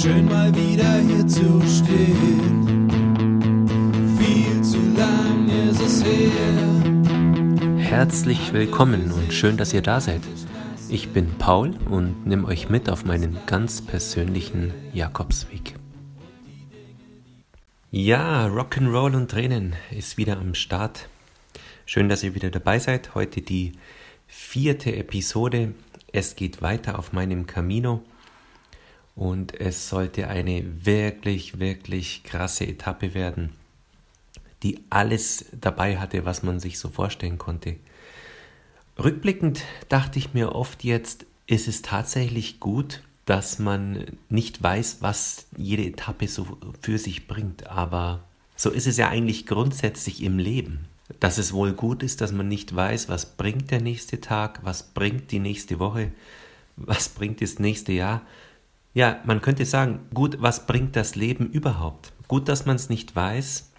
Schön mal wieder hier zu stehen. Viel zu lang ist es her. Herzlich willkommen und schön, dass ihr da seid. Ich bin Paul und nehme euch mit auf meinen ganz persönlichen Jakobsweg. Ja, Rock'n'Roll und Tränen ist wieder am Start. Schön, dass ihr wieder dabei seid. Heute die vierte Episode. Es geht weiter auf meinem Camino und es sollte eine wirklich, wirklich krasse Etappe werden, die alles dabei hatte, was man sich so vorstellen konnte. Rückblickend dachte ich mir oft jetzt, ist es tatsächlich gut, dass man nicht weiß, was jede Etappe so für sich bringt. Aber so ist es ja eigentlich grundsätzlich im Leben. Dass es wohl gut ist, dass man nicht weiß, was bringt der nächste Tag, was bringt die nächste Woche, was bringt das nächste Jahr. Ja, man könnte sagen, gut, was bringt das Leben überhaupt? Gut, dass man es nicht weiß.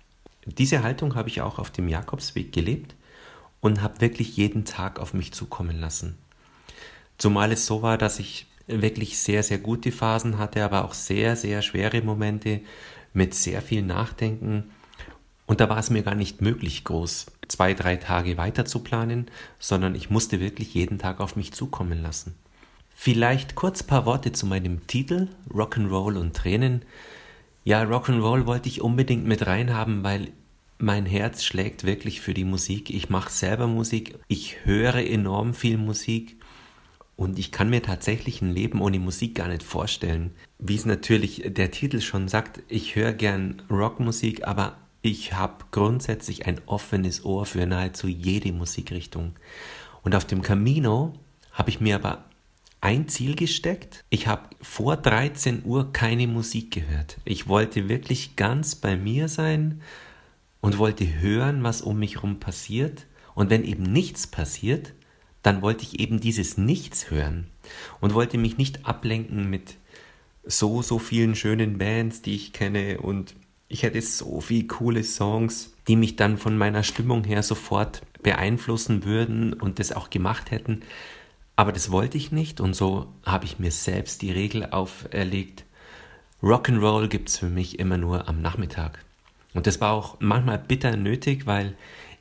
Diese Haltung habe ich auch auf dem Jakobsweg gelebt und habe wirklich jeden Tag auf mich zukommen lassen. Zumal es so war, dass ich wirklich sehr, sehr gute Phasen hatte, aber auch sehr, sehr schwere Momente mit sehr viel Nachdenken. Und da war es mir gar nicht möglich, groß zwei, drei Tage weiter zu planen, sondern ich musste wirklich jeden Tag auf mich zukommen lassen. Vielleicht kurz paar Worte zu meinem Titel Rock'n'Roll und Tränen. Ja, Rock'n'Roll wollte ich unbedingt mit reinhaben, weil mein Herz schlägt wirklich für die Musik. Ich mache selber Musik. Ich höre enorm viel Musik. Und ich kann mir tatsächlich ein Leben ohne Musik gar nicht vorstellen. Wie es natürlich der Titel schon sagt, ich höre gern Rockmusik, aber ich habe grundsätzlich ein offenes Ohr für nahezu jede Musikrichtung. Und auf dem Camino habe ich mir aber ein Ziel gesteckt. Ich habe vor 13 Uhr keine Musik gehört. Ich wollte wirklich ganz bei mir sein und wollte hören, was um mich herum passiert. Und wenn eben nichts passiert, dann wollte ich eben dieses Nichts hören und wollte mich nicht ablenken mit so, so vielen schönen Bands, die ich kenne und ich hätte so viele coole Songs, die mich dann von meiner Stimmung her sofort beeinflussen würden und das auch gemacht hätten. Aber das wollte ich nicht und so habe ich mir selbst die Regel auferlegt. Rock'n'Roll gibt es für mich immer nur am Nachmittag. Und das war auch manchmal bitter nötig, weil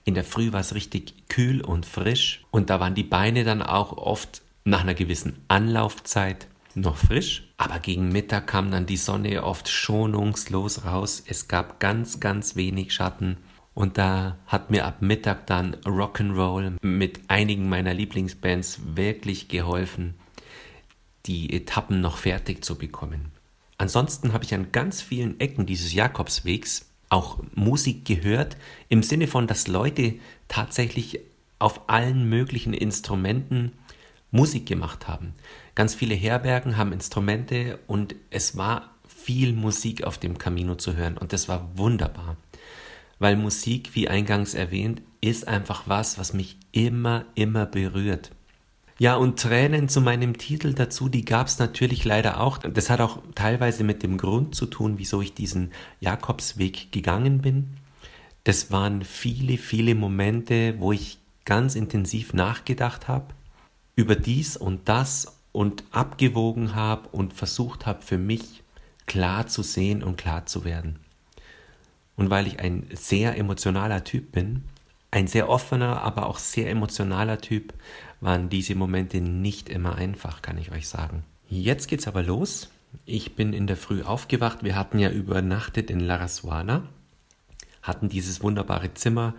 in der Früh war es richtig kühl und frisch und da waren die Beine dann auch oft nach einer gewissen Anlaufzeit noch frisch. Aber gegen Mittag kam dann die Sonne oft schonungslos raus. Es gab ganz, ganz wenig Schatten. Und da hat mir ab Mittag dann Rock'n'Roll mit einigen meiner Lieblingsbands wirklich geholfen, die Etappen noch fertig zu bekommen. Ansonsten habe ich an ganz vielen Ecken dieses Jakobswegs auch Musik gehört, im Sinne von, dass Leute tatsächlich auf allen möglichen Instrumenten Musik gemacht haben. Ganz viele Herbergen haben Instrumente und es war viel Musik auf dem Camino zu hören und das war wunderbar. Weil Musik, wie eingangs erwähnt, ist einfach was, was mich immer, immer berührt. Ja, und Tränen zu meinem Titel dazu, die gab es natürlich leider auch. Das hat auch teilweise mit dem Grund zu tun, wieso ich diesen Jakobsweg gegangen bin. Das waren viele, viele Momente, wo ich ganz intensiv nachgedacht habe über dies und das und abgewogen habe und versucht habe, für mich klar zu sehen und klar zu werden. Und weil ich ein sehr emotionaler Typ bin, ein sehr offener, aber auch sehr emotionaler Typ, waren diese Momente nicht immer einfach, kann ich euch sagen. Jetzt geht's aber los. Ich bin in der Früh aufgewacht. Wir hatten ja übernachtet in Larasuana, hatten dieses wunderbare Zimmer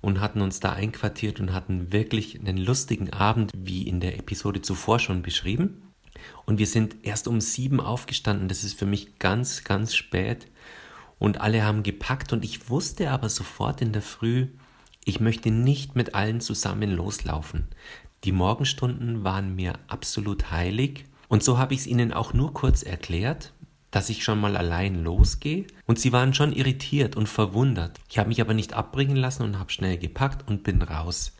und hatten uns da einquartiert und hatten wirklich einen lustigen Abend, wie in der Episode zuvor schon beschrieben. Und wir sind erst um sieben aufgestanden. Das ist für mich ganz, ganz spät. Und alle haben gepackt und ich wusste aber sofort in der Früh, ich möchte nicht mit allen zusammen loslaufen. Die Morgenstunden waren mir absolut heilig und so habe ich es ihnen auch nur kurz erklärt, dass ich schon mal allein losgehe und sie waren schon irritiert und verwundert. Ich habe mich aber nicht abbringen lassen und habe schnell gepackt und bin raus.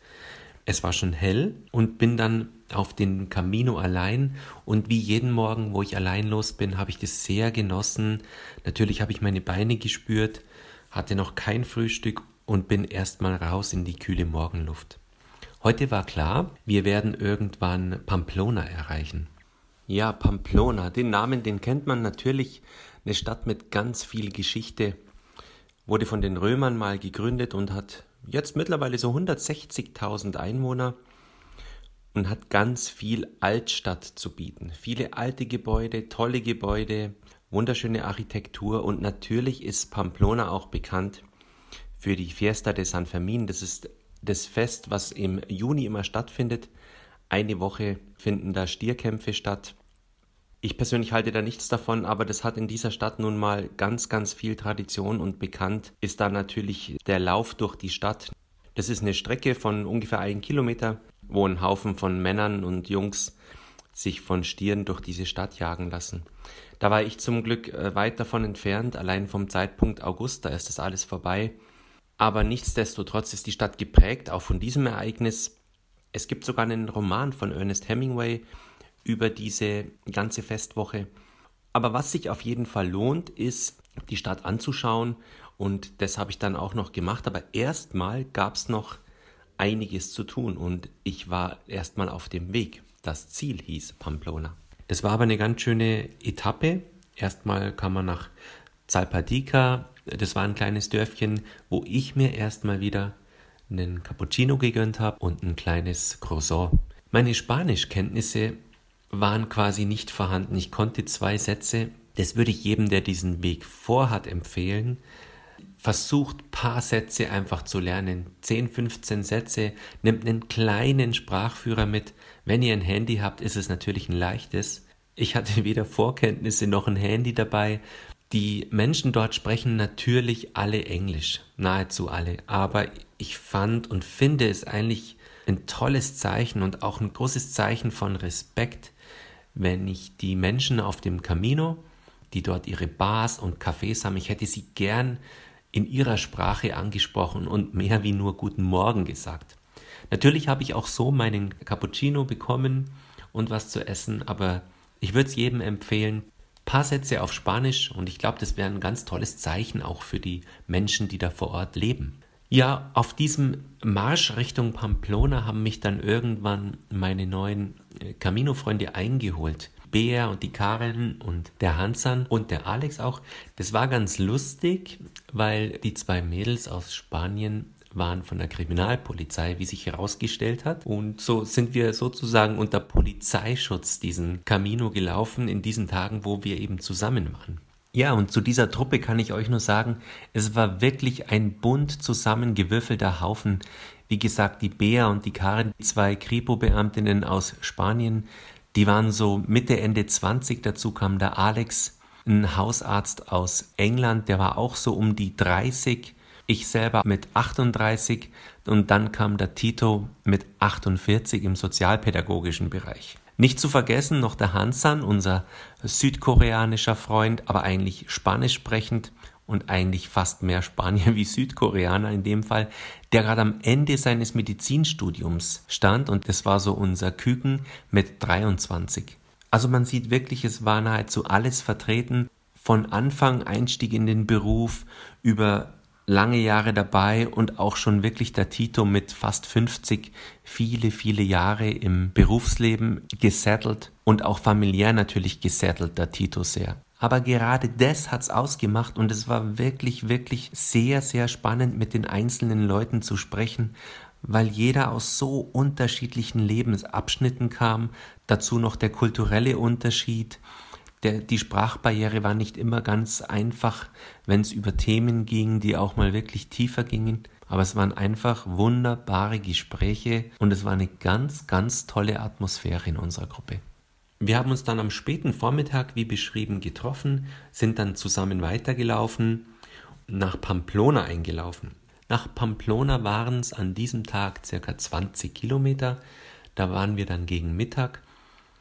Es war schon hell und bin dann auf den Camino allein und wie jeden Morgen, wo ich allein los bin, habe ich das sehr genossen. Natürlich habe ich meine Beine gespürt, hatte noch kein Frühstück und bin erstmal raus in die kühle Morgenluft. Heute war klar, wir werden irgendwann Pamplona erreichen. Ja, Pamplona, den Namen, den kennt man natürlich. Eine Stadt mit ganz viel Geschichte. Wurde von den Römern mal gegründet und hat jetzt mittlerweile so 160.000 Einwohner und hat ganz viel Altstadt zu bieten. Viele alte Gebäude, tolle Gebäude, wunderschöne Architektur und natürlich ist Pamplona auch bekannt für die Fiesta de San Fermin. Das ist das Fest, was im Juni immer stattfindet. Eine Woche finden da Stierkämpfe statt. Ich persönlich halte da nichts davon, aber das hat in dieser Stadt nun mal ganz, ganz viel Tradition und bekannt ist da natürlich der Lauf durch die Stadt. Das ist eine Strecke von ungefähr einem Kilometer, wo ein Haufen von Männern und Jungs sich von Stieren durch diese Stadt jagen lassen. Da war ich zum Glück äh, weit davon entfernt, allein vom Zeitpunkt August, da ist das alles vorbei. Aber nichtsdestotrotz ist die Stadt geprägt, auch von diesem Ereignis. Es gibt sogar einen Roman von Ernest Hemingway über diese ganze Festwoche. Aber was sich auf jeden Fall lohnt, ist, die Stadt anzuschauen. Und das habe ich dann auch noch gemacht. Aber erstmal gab es noch einiges zu tun. Und ich war erstmal auf dem Weg. Das Ziel hieß Pamplona. Das war aber eine ganz schöne Etappe. Erstmal kam man nach Zalpadika. Das war ein kleines Dörfchen, wo ich mir erstmal wieder einen Cappuccino gegönnt habe und ein kleines Croissant. Meine Spanischkenntnisse waren quasi nicht vorhanden. Ich konnte zwei Sätze. Das würde ich jedem, der diesen Weg vorhat, empfehlen. Versucht paar Sätze einfach zu lernen. 10, 15 Sätze. Nehmt einen kleinen Sprachführer mit. Wenn ihr ein Handy habt, ist es natürlich ein leichtes. Ich hatte weder Vorkenntnisse noch ein Handy dabei. Die Menschen dort sprechen natürlich alle Englisch, nahezu alle. Aber ich fand und finde es eigentlich ein tolles Zeichen und auch ein großes Zeichen von Respekt, wenn ich die Menschen auf dem Camino, die dort ihre Bars und Cafés haben, ich hätte sie gern in ihrer Sprache angesprochen und mehr wie nur Guten Morgen gesagt. Natürlich habe ich auch so meinen Cappuccino bekommen und was zu essen, aber ich würde es jedem empfehlen, paar Sätze auf Spanisch und ich glaube, das wäre ein ganz tolles Zeichen auch für die Menschen, die da vor Ort leben. Ja, auf diesem Marsch Richtung Pamplona haben mich dann irgendwann meine neuen äh, Camino-Freunde eingeholt. Bea und die Karen und der Hansan und der Alex auch. Das war ganz lustig, weil die zwei Mädels aus Spanien waren von der Kriminalpolizei, wie sich herausgestellt hat. Und so sind wir sozusagen unter Polizeischutz diesen Camino gelaufen in diesen Tagen, wo wir eben zusammen waren. Ja, und zu dieser Truppe kann ich euch nur sagen, es war wirklich ein bunt zusammengewürfelter Haufen. Wie gesagt, die Bea und die Karin, zwei Kripo-Beamtinnen aus Spanien, die waren so Mitte, Ende 20. Dazu kam der Alex, ein Hausarzt aus England, der war auch so um die 30. Ich selber mit 38 und dann kam der Tito mit 48 im sozialpädagogischen Bereich. Nicht zu vergessen noch der Hansan, unser südkoreanischer Freund, aber eigentlich spanisch sprechend und eigentlich fast mehr Spanier wie Südkoreaner in dem Fall, der gerade am Ende seines Medizinstudiums stand und das war so unser Küken mit 23. Also man sieht wirklich, es war nahezu alles vertreten, von Anfang Einstieg in den Beruf über lange Jahre dabei und auch schon wirklich der Tito mit fast 50 viele, viele Jahre im Berufsleben gesettelt und auch familiär natürlich gesettelt, der Tito sehr. Aber gerade das hat's ausgemacht und es war wirklich, wirklich sehr, sehr spannend mit den einzelnen Leuten zu sprechen, weil jeder aus so unterschiedlichen Lebensabschnitten kam, dazu noch der kulturelle Unterschied, der, die Sprachbarriere war nicht immer ganz einfach, wenn es über Themen ging, die auch mal wirklich tiefer gingen. Aber es waren einfach wunderbare Gespräche und es war eine ganz, ganz tolle Atmosphäre in unserer Gruppe. Wir haben uns dann am späten Vormittag, wie beschrieben, getroffen, sind dann zusammen weitergelaufen, nach Pamplona eingelaufen. Nach Pamplona waren es an diesem Tag circa 20 Kilometer. Da waren wir dann gegen Mittag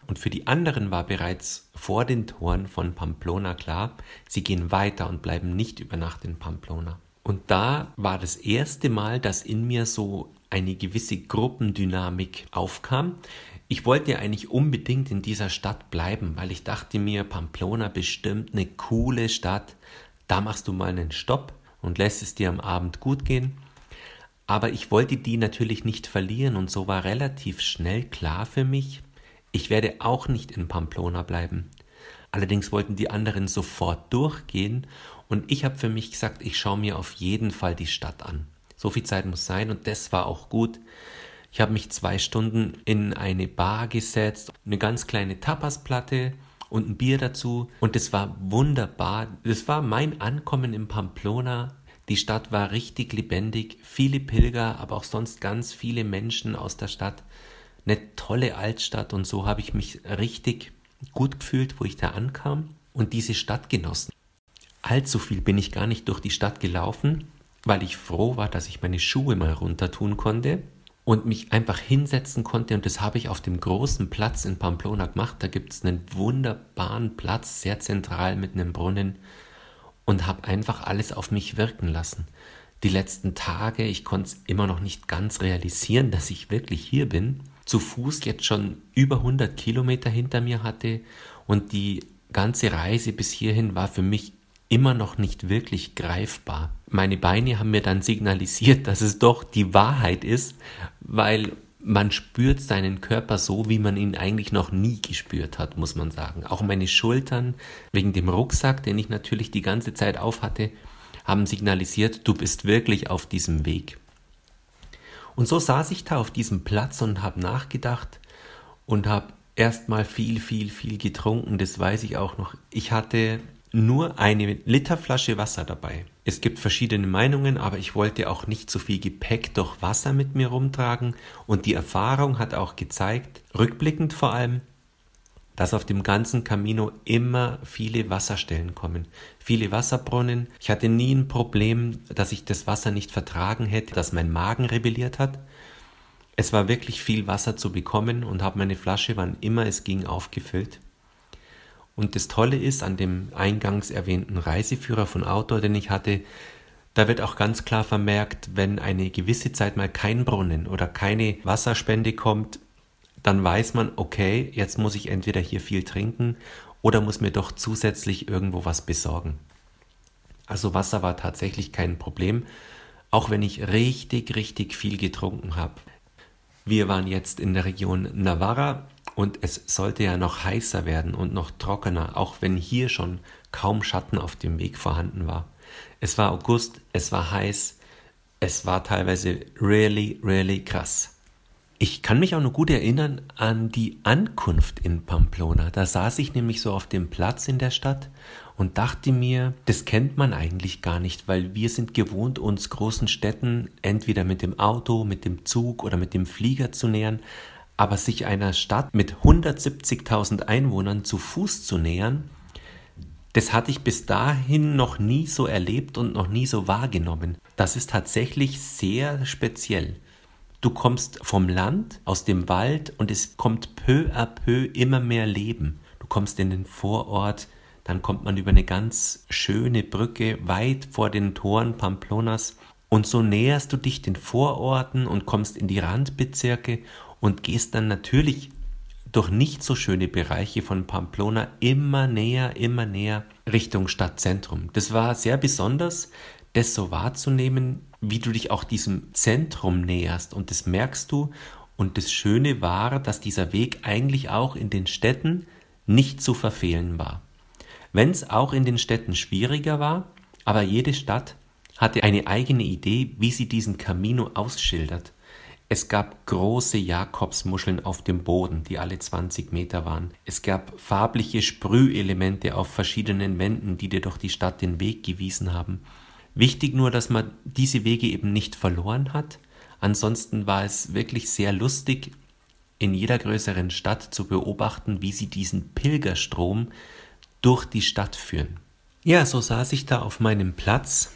und für die anderen war bereits vor den Toren von Pamplona klar, sie gehen weiter und bleiben nicht über Nacht in Pamplona. Und da war das erste Mal, dass in mir so eine gewisse Gruppendynamik aufkam. Ich wollte ja eigentlich unbedingt in dieser Stadt bleiben, weil ich dachte mir, Pamplona bestimmt eine coole Stadt. Da machst du mal einen Stopp und lässt es dir am Abend gut gehen. Aber ich wollte die natürlich nicht verlieren und so war relativ schnell klar für mich, Ich werde auch nicht in Pamplona bleiben. Allerdings wollten die anderen sofort durchgehen und ich habe für mich gesagt, ich schaue mir auf jeden Fall die Stadt an. So viel Zeit muss sein und das war auch gut. Ich habe mich zwei Stunden in eine Bar gesetzt, eine ganz kleine Tapasplatte und ein Bier dazu und es war wunderbar. Das war mein Ankommen in Pamplona. Die Stadt war richtig lebendig, viele Pilger, aber auch sonst ganz viele Menschen aus der Stadt. Eine tolle Altstadt und so habe ich mich richtig gut gefühlt, wo ich da ankam und diese Stadt genossen. Allzu viel bin ich gar nicht durch die Stadt gelaufen, weil ich froh war, dass ich meine Schuhe mal runter tun konnte und mich einfach hinsetzen konnte. Und das habe ich auf dem großen Platz in Pamplona gemacht. Da gibt es einen wunderbaren Platz, sehr zentral mit einem Brunnen und habe einfach alles auf mich wirken lassen. Die letzten Tage, ich konnte es immer noch nicht ganz realisieren, dass ich wirklich hier bin zu Fuß jetzt schon über 100 Kilometer hinter mir hatte und die ganze Reise bis hierhin war für mich immer noch nicht wirklich greifbar. Meine Beine haben mir dann signalisiert, dass es doch die Wahrheit ist, weil man spürt seinen Körper so, wie man ihn eigentlich noch nie gespürt hat, muss man sagen. Auch meine Schultern, wegen dem Rucksack, den ich natürlich die ganze Zeit auf hatte, haben signalisiert, du bist wirklich auf diesem Weg. Und so saß ich da auf diesem Platz und habe nachgedacht und habe erstmal viel, viel, viel getrunken. Das weiß ich auch noch. Ich hatte nur eine Literflasche Wasser dabei. Es gibt verschiedene Meinungen, aber ich wollte auch nicht so viel Gepäck durch Wasser mit mir rumtragen. Und die Erfahrung hat auch gezeigt, rückblickend vor allem, dass auf dem ganzen Camino immer viele Wasserstellen kommen, viele Wasserbrunnen. Ich hatte nie ein Problem, dass ich das Wasser nicht vertragen hätte, dass mein Magen rebelliert hat. Es war wirklich viel Wasser zu bekommen und habe meine Flasche, wann immer es ging, aufgefüllt. Und das Tolle ist an dem eingangs erwähnten Reiseführer von Outdoor, den ich hatte, da wird auch ganz klar vermerkt, wenn eine gewisse Zeit mal kein Brunnen oder keine Wasserspende kommt, dann weiß man, okay, jetzt muss ich entweder hier viel trinken oder muss mir doch zusätzlich irgendwo was besorgen. Also Wasser war tatsächlich kein Problem, auch wenn ich richtig, richtig viel getrunken habe. Wir waren jetzt in der Region Navarra und es sollte ja noch heißer werden und noch trockener, auch wenn hier schon kaum Schatten auf dem Weg vorhanden war. Es war August, es war heiß, es war teilweise really, really krass. Ich kann mich auch noch gut erinnern an die Ankunft in Pamplona. Da saß ich nämlich so auf dem Platz in der Stadt und dachte mir, das kennt man eigentlich gar nicht, weil wir sind gewohnt, uns großen Städten entweder mit dem Auto, mit dem Zug oder mit dem Flieger zu nähern, aber sich einer Stadt mit 170.000 Einwohnern zu Fuß zu nähern, das hatte ich bis dahin noch nie so erlebt und noch nie so wahrgenommen. Das ist tatsächlich sehr speziell. Du kommst vom Land, aus dem Wald und es kommt peu à peu immer mehr Leben. Du kommst in den Vorort, dann kommt man über eine ganz schöne Brücke weit vor den Toren Pamplonas und so näherst du dich den Vororten und kommst in die Randbezirke und gehst dann natürlich durch nicht so schöne Bereiche von Pamplona immer näher, immer näher Richtung Stadtzentrum. Das war sehr besonders, das so wahrzunehmen, wie du dich auch diesem Zentrum näherst. Und das merkst du. Und das Schöne war, dass dieser Weg eigentlich auch in den Städten nicht zu verfehlen war. Wenn es auch in den Städten schwieriger war, aber jede Stadt hatte eine eigene Idee, wie sie diesen Camino ausschildert. Es gab große Jakobsmuscheln auf dem Boden, die alle 20 Meter waren. Es gab farbliche Sprühelemente auf verschiedenen Wänden, die dir durch die Stadt den Weg gewiesen haben. Wichtig nur, dass man diese Wege eben nicht verloren hat. Ansonsten war es wirklich sehr lustig, in jeder größeren Stadt zu beobachten, wie sie diesen Pilgerstrom durch die Stadt führen. Ja, so saß ich da auf meinem Platz,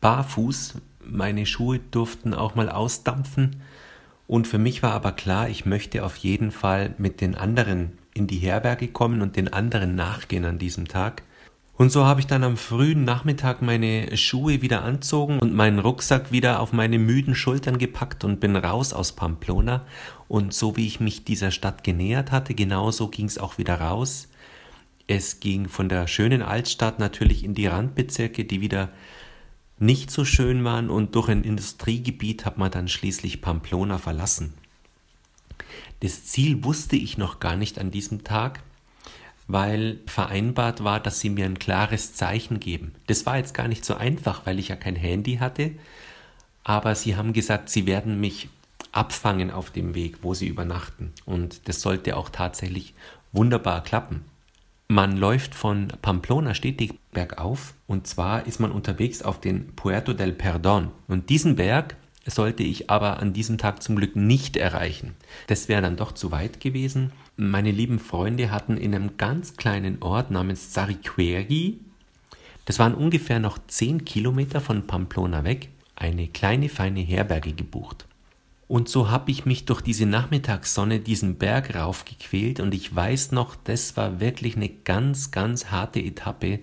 barfuß, meine Schuhe durften auch mal ausdampfen, und für mich war aber klar, ich möchte auf jeden Fall mit den anderen in die Herberge kommen und den anderen nachgehen an diesem Tag. Und so habe ich dann am frühen Nachmittag meine Schuhe wieder anzogen und meinen Rucksack wieder auf meine müden Schultern gepackt und bin raus aus Pamplona. Und so wie ich mich dieser Stadt genähert hatte, genauso ging es auch wieder raus. Es ging von der schönen Altstadt natürlich in die Randbezirke, die wieder nicht so schön waren und durch ein Industriegebiet hat man dann schließlich Pamplona verlassen. Das Ziel wusste ich noch gar nicht an diesem Tag, weil vereinbart war, dass sie mir ein klares Zeichen geben. Das war jetzt gar nicht so einfach, weil ich ja kein Handy hatte, aber sie haben gesagt, sie werden mich abfangen auf dem Weg, wo sie übernachten. Und das sollte auch tatsächlich wunderbar klappen. Man läuft von Pamplona stetig bergauf und zwar ist man unterwegs auf den Puerto del Perdón. Und diesen Berg sollte ich aber an diesem Tag zum Glück nicht erreichen. Das wäre dann doch zu weit gewesen. Meine lieben Freunde hatten in einem ganz kleinen Ort namens Zariqueri, das waren ungefähr noch 10 Kilometer von Pamplona weg, eine kleine feine Herberge gebucht. Und so habe ich mich durch diese Nachmittagssonne diesen Berg raufgequält und ich weiß noch, das war wirklich eine ganz, ganz harte Etappe,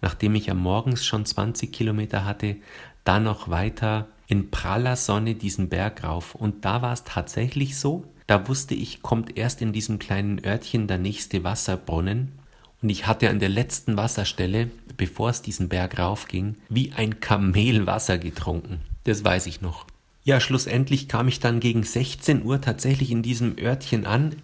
nachdem ich am Morgens schon 20 Kilometer hatte, dann noch weiter in praller Sonne diesen Berg rauf. Und da war es tatsächlich so, da wusste ich, kommt erst in diesem kleinen Örtchen der nächste Wasserbrunnen. Und ich hatte an der letzten Wasserstelle, bevor es diesen Berg raufging, wie ein Kamel Wasser getrunken. Das weiß ich noch. Ja, schlussendlich kam ich dann gegen 16 Uhr tatsächlich in diesem Örtchen an.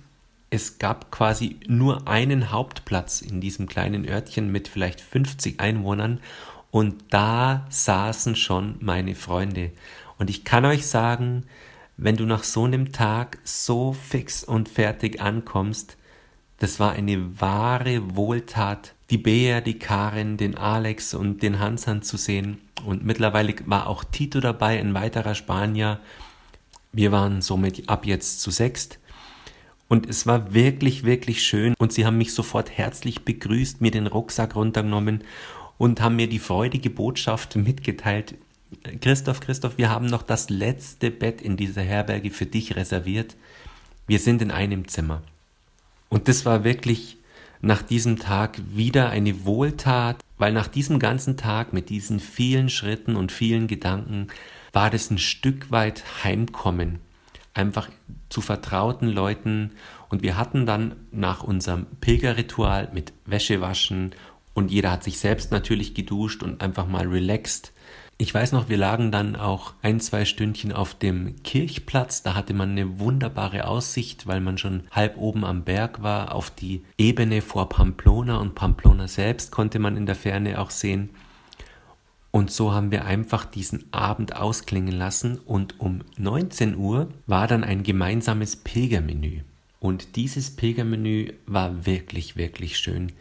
Es gab quasi nur einen Hauptplatz in diesem kleinen Örtchen mit vielleicht 50 Einwohnern und da saßen schon meine Freunde. Und ich kann euch sagen, wenn du nach so einem Tag so fix und fertig ankommst, das war eine wahre Wohltat, die Bea, die Karin, den Alex und den Hansan zu sehen. Und mittlerweile war auch Tito dabei, ein weiterer Spanier. Wir waren somit ab jetzt zu sechst. Und es war wirklich, wirklich schön. Und sie haben mich sofort herzlich begrüßt, mir den Rucksack runtergenommen und haben mir die freudige Botschaft mitgeteilt. Christoph, Christoph, wir haben noch das letzte Bett in dieser Herberge für dich reserviert. Wir sind in einem Zimmer. Und das war wirklich nach diesem Tag wieder eine Wohltat, weil nach diesem ganzen Tag mit diesen vielen Schritten und vielen Gedanken war das ein Stück weit Heimkommen, einfach zu vertrauten Leuten und wir hatten dann nach unserem Pilgerritual mit Wäschewaschen und jeder hat sich selbst natürlich geduscht und einfach mal relaxed ich weiß noch, wir lagen dann auch ein, zwei Stündchen auf dem Kirchplatz. Da hatte man eine wunderbare Aussicht, weil man schon halb oben am Berg war, auf die Ebene vor Pamplona und Pamplona selbst konnte man in der Ferne auch sehen. Und so haben wir einfach diesen Abend ausklingen lassen und um 19 Uhr war dann ein gemeinsames Pilgermenü. Und dieses Pilgermenü war wirklich, wirklich schön.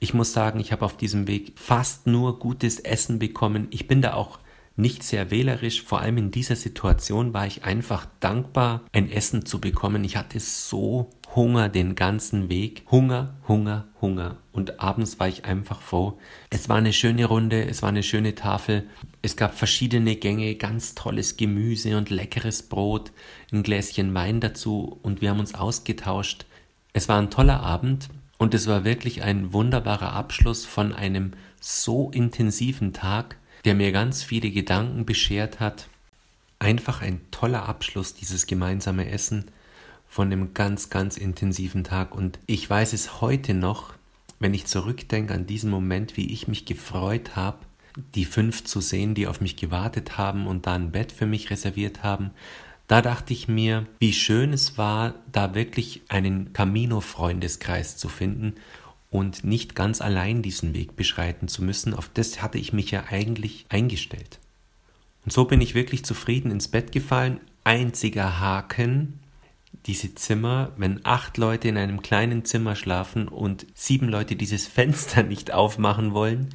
Ich muss sagen, ich habe auf diesem Weg fast nur gutes Essen bekommen. Ich bin da auch nicht sehr wählerisch. Vor allem in dieser Situation war ich einfach dankbar, ein Essen zu bekommen. Ich hatte so Hunger den ganzen Weg. Hunger, Hunger, Hunger. Und abends war ich einfach froh. Es war eine schöne Runde, es war eine schöne Tafel. Es gab verschiedene Gänge, ganz tolles Gemüse und leckeres Brot, ein Gläschen Wein dazu und wir haben uns ausgetauscht. Es war ein toller Abend und es war wirklich ein wunderbarer Abschluss von einem so intensiven Tag, der mir ganz viele Gedanken beschert hat. Einfach ein toller Abschluss, dieses gemeinsame Essen von einem ganz, ganz intensiven Tag. Und ich weiß es heute noch, wenn ich zurückdenke an diesen Moment, wie ich mich gefreut habe, die fünf zu sehen, die auf mich gewartet haben und da ein Bett für mich reserviert haben, da dachte ich mir, wie schön es war, da wirklich einen Camino-Freundeskreis zu finden und nicht ganz allein diesen Weg beschreiten zu müssen. Auf das hatte ich mich ja eigentlich eingestellt. Und so bin ich wirklich zufrieden ins Bett gefallen. Einziger Haken, diese Zimmer, wenn acht Leute in einem kleinen Zimmer schlafen und sieben Leute dieses Fenster nicht aufmachen wollen,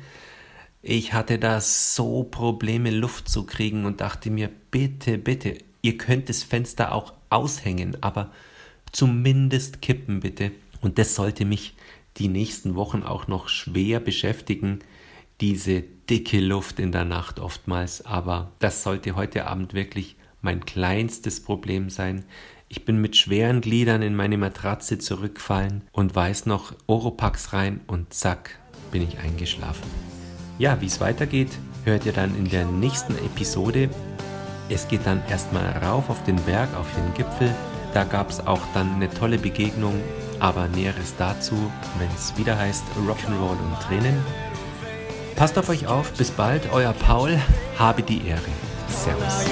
ich hatte da so Probleme, Luft zu kriegen und dachte mir, bitte, bitte, Ihr könnt das Fenster auch aushängen, aber zumindest kippen bitte. Und das sollte mich die nächsten Wochen auch noch schwer beschäftigen, diese dicke Luft in der Nacht oftmals. Aber das sollte heute Abend wirklich mein kleinstes Problem sein. Ich bin mit schweren Gliedern in meine Matratze zurückfallen und weiß noch Oropax rein und zack, bin ich eingeschlafen. Ja, wie es weitergeht, hört ihr dann in der nächsten Episode. Es geht dann erstmal rauf auf den Berg, auf den Gipfel. Da gab es auch dann eine tolle Begegnung, aber Näheres dazu, wenn es wieder heißt Rock'n'Roll und Tränen. Passt auf euch auf, bis bald, euer Paul, habe die Ehre. Servus.